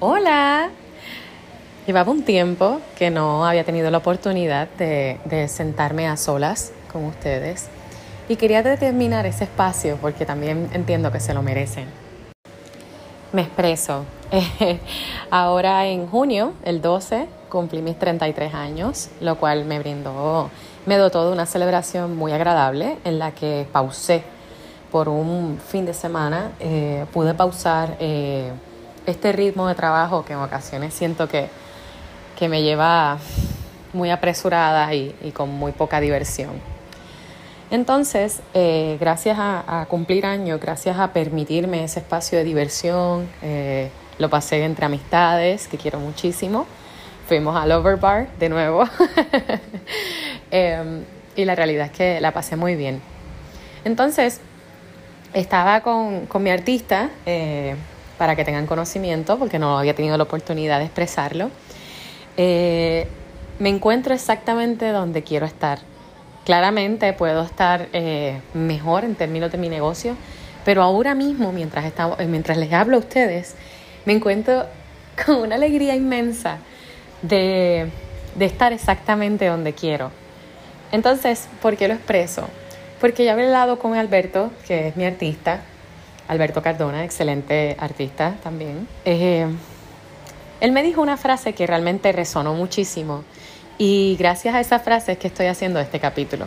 Hola. Llevaba un tiempo que no había tenido la oportunidad de, sentarme a solas con ustedes y quería determinar ese espacio porque también entiendo que se lo merecen. Me expreso. Ahora en junio, el 12, cumplí mis 33 años, lo cual me brindó, me dotó de una celebración muy agradable en la que pausé por un fin de semana, eh, pude pausar. Eh, este ritmo de trabajo que en ocasiones siento que, que me lleva muy apresurada y, con muy poca diversión. Entonces, eh, gracias a, cumplir años, gracias a permitirme ese espacio de diversión, eh, lo pasé entre amistades, que quiero muchísimo. Fuimos al Overbar de nuevo. Em, y la realidad es que la pasé muy bien. Entonces, estaba con, con mi artista, eh, para que tengan conocimiento, porque no había tenido la oportunidad de expresarlo. Eh, me encuentro exactamente donde quiero estar. Claramente puedo estar eh, mejor en términos de mi negocio, pero ahora mismo, mientras, estamos, mientras les hablo a ustedes, me encuentro con una alegría inmensa de, de estar exactamente donde quiero. Entonces, ¿por qué lo expreso? Porque ya he hablado con Alberto, que es mi artista, Alberto Cardona, excelente artista también. Eh, él me dijo una frase que realmente resonó muchísimo y gracias a esa frase es que estoy haciendo este capítulo.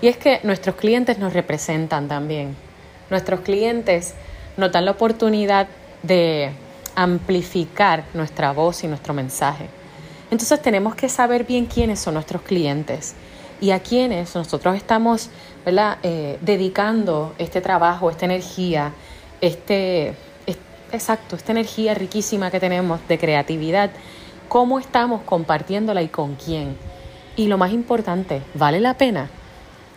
Y es que nuestros clientes nos representan también. Nuestros clientes nos dan la oportunidad de amplificar nuestra voz y nuestro mensaje. Entonces tenemos que saber bien quiénes son nuestros clientes y a quienes nosotros estamos eh, dedicando este trabajo, esta energía, este, exacto, esta energía riquísima que tenemos de creatividad, cómo estamos compartiéndola y con quién. Y lo más importante, ¿vale la pena?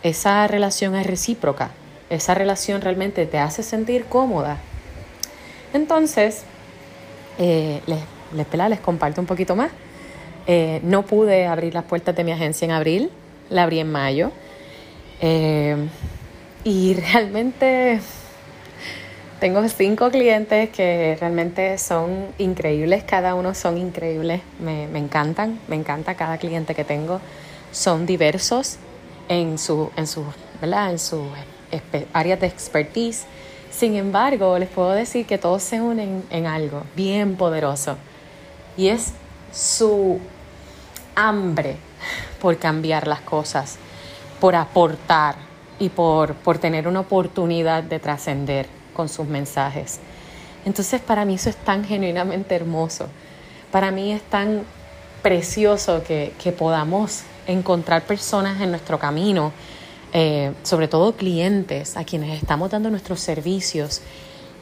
Esa relación es recíproca, esa relación realmente te hace sentir cómoda. Entonces, eh, les, les, les comparto un poquito más. Eh, no pude abrir las puertas de mi agencia en abril, la abrí en mayo. Eh, y realmente tengo cinco clientes que realmente son increíbles, cada uno son increíbles, me, encantan, me encanta cada cliente que tengo. Son diversos en su, en su, En su áreas de expertise. Sin embargo, les puedo decir que todos se unen en algo bien poderoso y es su hambre por cambiar las cosas, por aportar y por, por tener una oportunidad de trascender con sus mensajes. Entonces para mí eso es tan genuinamente hermoso. Para mí es tan precioso que, que podamos encontrar personas en nuestro camino, eh, sobre todo clientes a quienes estamos dando nuestros servicios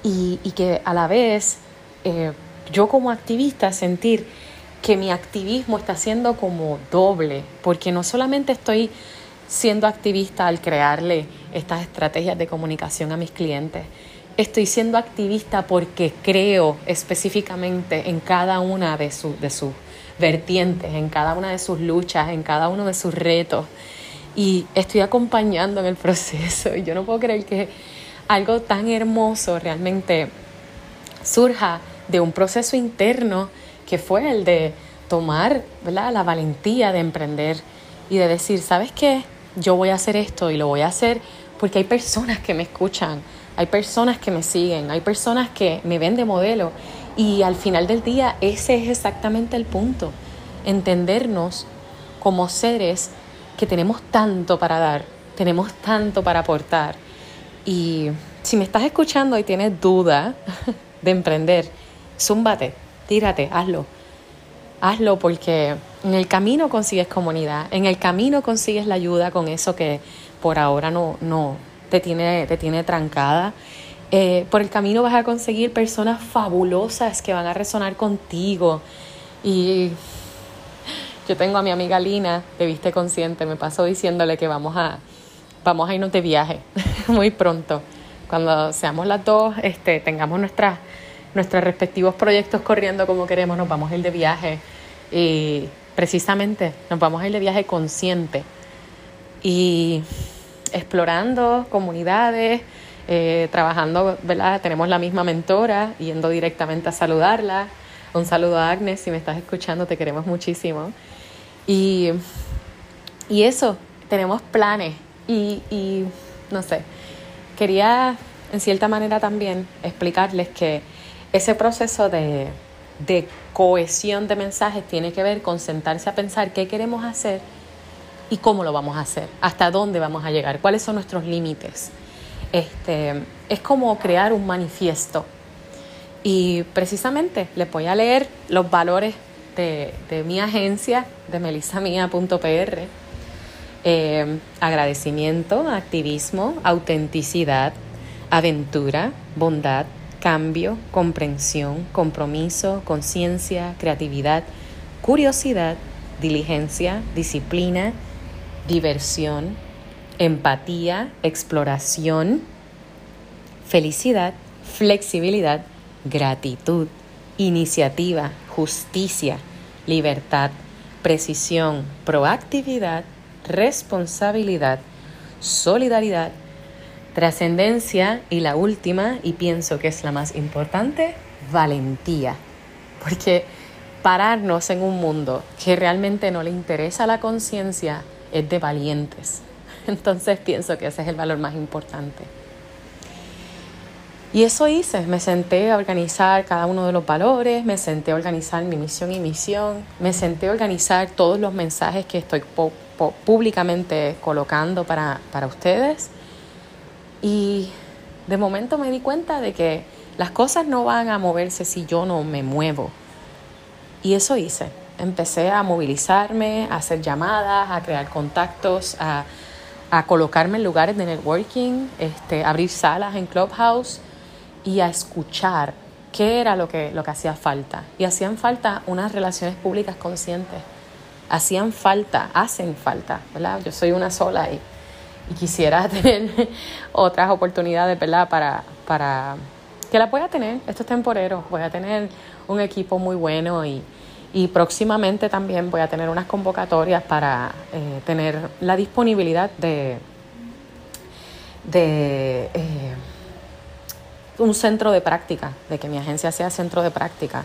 y, y que a la vez eh, yo como activista sentir que mi activismo está siendo como doble, porque no solamente estoy siendo activista al crearle estas estrategias de comunicación a mis clientes, estoy siendo activista porque creo específicamente en cada una de, de sus vertientes, en cada una de sus luchas, en cada uno de sus retos. Y estoy acompañando en el proceso. Y yo no puedo creer que algo tan hermoso realmente surja de un proceso interno que fue el de tomar la valentía de emprender y de decir, ¿sabes qué? Yo voy a hacer esto y lo voy a hacer porque hay personas que me escuchan, hay personas que me siguen, hay personas que me ven de modelo y al final del día ese es exactamente el punto, entendernos como seres que tenemos tanto para dar, tenemos tanto para aportar y si me estás escuchando y tienes duda de emprender, zúmbate, tírate, hazlo. Hazlo porque en el camino consigues comunidad, en el camino consigues la ayuda con eso que por ahora no, no te, tiene, te tiene trancada. Eh, por el camino vas a conseguir personas fabulosas que van a resonar contigo. Y yo tengo a mi amiga Lina, de Viste Consciente, me paso diciéndole que vamos a, vamos a irnos de viaje muy pronto. Cuando seamos las dos, este, tengamos nuestras nuestros respectivos proyectos corriendo como queremos, nos vamos a ir de viaje y precisamente nos vamos a ir de viaje consciente y explorando comunidades, eh, trabajando, ¿verdad? Tenemos la misma mentora, yendo directamente a saludarla, Un saludo a Agnes, si me estás escuchando, te queremos muchísimo. Y, y eso, tenemos planes y, y no sé, quería en cierta manera también explicarles que ese proceso de, de cohesión de mensajes tiene que ver con sentarse a pensar qué queremos hacer y cómo lo vamos a hacer, hasta dónde vamos a llegar, cuáles son nuestros límites. Este, es como crear un manifiesto. Y precisamente les voy a leer los valores de, de mi agencia, de melisamia.pr. Eh, agradecimiento, activismo, autenticidad, aventura, bondad, cambio, comprensión, compromiso, conciencia, creatividad, curiosidad, diligencia, disciplina, diversión, empatía, exploración, felicidad, flexibilidad, gratitud, iniciativa, justicia, libertad, precisión, proactividad, responsabilidad, solidaridad, trascendencia y la última, y pienso que es la más importante, valentía. Porque pararnos en un mundo que realmente no le interesa la conciencia es de valientes. Entonces pienso que ese es el valor más importante. Y eso hice, me senté a organizar cada uno de los valores, me senté a organizar mi misión y misión, me senté a organizar todos los mensajes que estoy públicamente colocando para, para ustedes. Y de momento me di cuenta de que las cosas no van a moverse si yo no me muevo. Y eso hice. Empecé a movilizarme, a hacer llamadas, a crear contactos, a, a colocarme en lugares de networking, este, abrir salas en Clubhouse y a escuchar qué era lo que, lo que hacía falta. Y hacían falta unas relaciones públicas conscientes. Hacían falta, hacen falta, ¿verdad? Yo soy una sola y, y quisiera tener otras oportunidades, ¿verdad? Para, para que la pueda tener. Esto es temporero. Voy a tener un equipo muy bueno y, y próximamente también voy a tener unas convocatorias para eh, tener la disponibilidad de, de eh, un centro de práctica, de que mi agencia sea centro de práctica.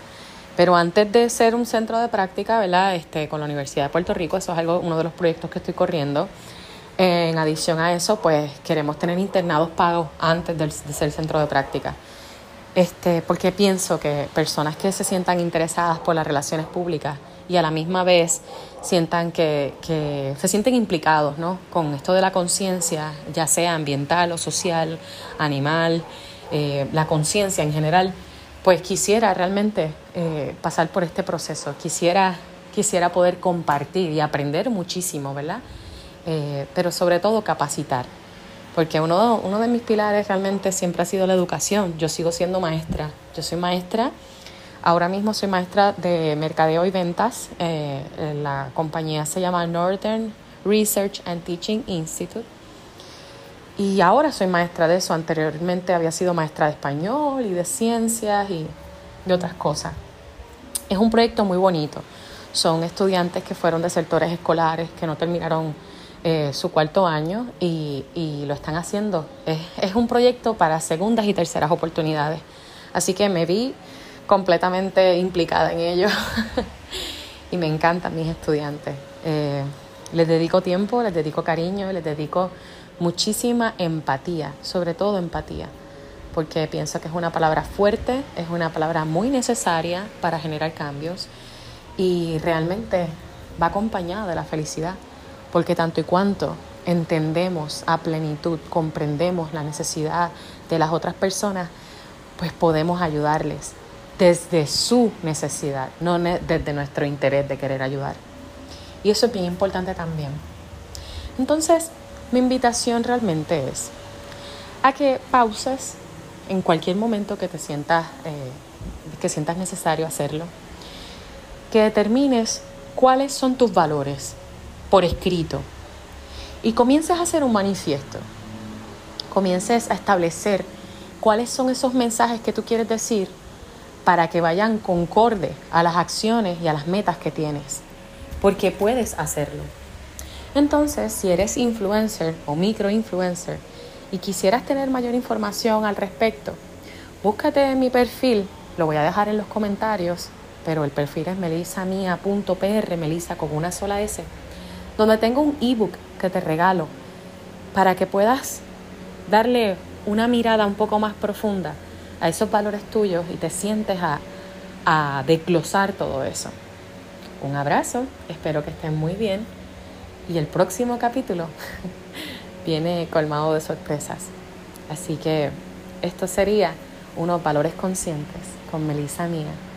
Pero antes de ser un centro de práctica, ¿verdad? Este, con la Universidad de Puerto Rico, eso es algo, uno de los proyectos que estoy corriendo. En adición a eso, pues queremos tener internados pagos antes de, ser centro de práctica. Este, porque pienso que personas que se sientan interesadas por las relaciones públicas y a la misma vez sientan que, que se sienten implicados ¿no? con esto de la conciencia, ya sea ambiental o social, animal, eh, la conciencia en general, pues quisiera realmente eh, pasar por este proceso, quisiera, quisiera poder compartir y aprender muchísimo, ¿verdad? Eh, pero sobre todo capacitar, porque uno, uno de mis pilares realmente siempre ha sido la educación, yo sigo siendo maestra, yo soy maestra, ahora mismo soy maestra de mercadeo y ventas, la compañía se llama Northern Research and Teaching Institute, y ahora soy maestra de eso. Anteriormente había sido maestra de español y de ciencias y de otras cosas. Es un proyecto muy bonito. Son estudiantes que fueron de sectores escolares, que no terminaron eh, su cuarto año y, lo están haciendo. Es, es, un proyecto para segundas y terceras oportunidades. Así que me vi completamente implicada en ello y me encantan mis estudiantes. Eh, les dedico tiempo, les dedico cariño, les dedico muchísima empatía, sobre todo empatía, porque pienso que es una palabra fuerte, es una palabra muy necesaria para generar cambios y realmente va acompañada de la felicidad, porque tanto y cuanto entendemos a plenitud, comprendemos la necesidad de las otras personas, pues podemos ayudarles desde su necesidad, no desde nuestro interés de querer ayudar. Y eso es bien importante también. Entonces, mi invitación realmente es a que pauses en cualquier momento que te sientas, eh, que sientas necesario hacerlo, que determines cuáles son tus valores por escrito. Y comiences a hacer un manifiesto, comiences a establecer cuáles son esos mensajes que tú quieres decir para que vayan concorde a las acciones y a las metas que tienes, porque puedes hacerlo. Entonces, si eres influencer o microinfluencer y quisieras tener mayor información al respecto, búscate en mi perfil, lo voy a dejar en los comentarios, pero el perfil es melisamia.pr, melisa con una sola S, donde tengo un ebook que te regalo para que puedas darle una mirada un poco más profunda a esos valores tuyos y te sientes a, a desglosar todo eso. Un abrazo, espero que estén muy bien y el próximo capítulo viene colmado de sorpresas. Así que esto sería unos valores conscientes con Melissa Mía.